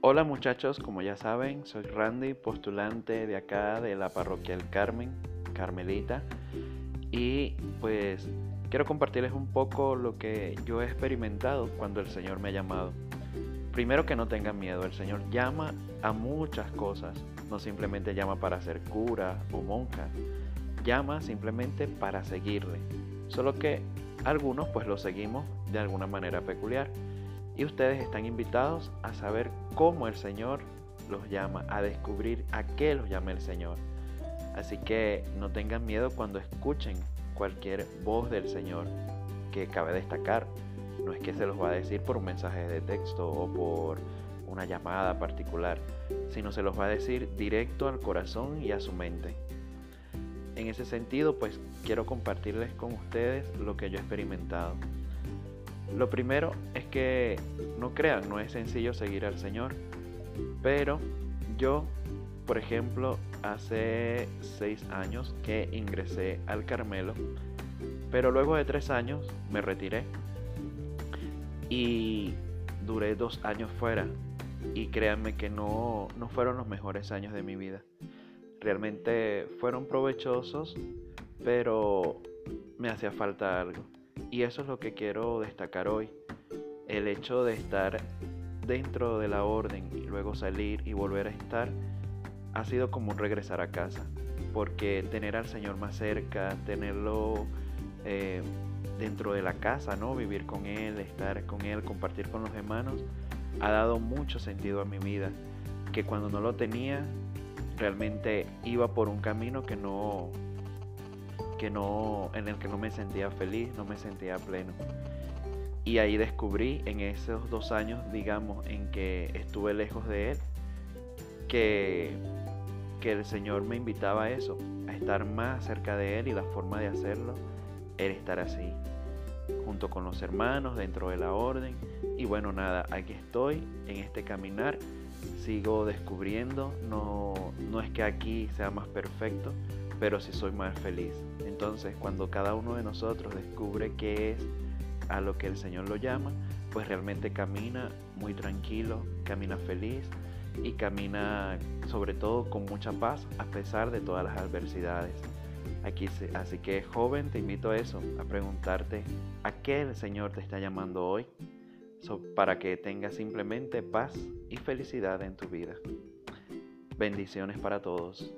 Hola muchachos, como ya saben, soy Randy, postulante de acá de la parroquia El Carmen, Carmelita, y pues quiero compartirles un poco lo que yo he experimentado cuando el Señor me ha llamado. Primero que no tengan miedo, el Señor llama a muchas cosas, no simplemente llama para ser cura o monja, llama simplemente para seguirle, solo que algunos pues lo seguimos de alguna manera peculiar y ustedes están invitados a saber cómo el Señor los llama, a descubrir a qué los llama el Señor. Así que no tengan miedo cuando escuchen cualquier voz del Señor que cabe destacar. No es que se los va a decir por un mensaje de texto o por una llamada particular, sino se los va a decir directo al corazón y a su mente. En ese sentido, pues quiero compartirles con ustedes lo que yo he experimentado. Lo primero que no crean, no es sencillo seguir al Señor, pero yo, por ejemplo, hace seis años que ingresé al Carmelo, pero luego de tres años me retiré y duré dos años fuera y créanme que no, no fueron los mejores años de mi vida. Realmente fueron provechosos, pero me hacía falta algo. Y eso es lo que quiero destacar hoy. El hecho de estar dentro de la orden y luego salir y volver a estar ha sido como un regresar a casa. Porque tener al Señor más cerca, tenerlo eh, dentro de la casa, ¿no? Vivir con Él, estar con Él, compartir con los hermanos, ha dado mucho sentido a mi vida. Que cuando no lo tenía, realmente iba por un camino que no, que no, en el que no me sentía feliz, no me sentía pleno. Y ahí descubrí en esos dos años, digamos, en que estuve lejos de Él, que, que el Señor me invitaba a eso, a estar más cerca de Él y la forma de hacerlo era estar así, junto con los hermanos, dentro de la orden. Y bueno, nada, aquí estoy en este caminar, sigo descubriendo, no, no es que aquí sea más perfecto, pero sí soy más feliz. Entonces, cuando cada uno de nosotros descubre qué es a lo que el Señor lo llama, pues realmente camina muy tranquilo, camina feliz y camina sobre todo con mucha paz a pesar de todas las adversidades. Aquí, así que joven, te invito a eso, a preguntarte a qué el Señor te está llamando hoy, para que tengas simplemente paz y felicidad en tu vida. Bendiciones para todos.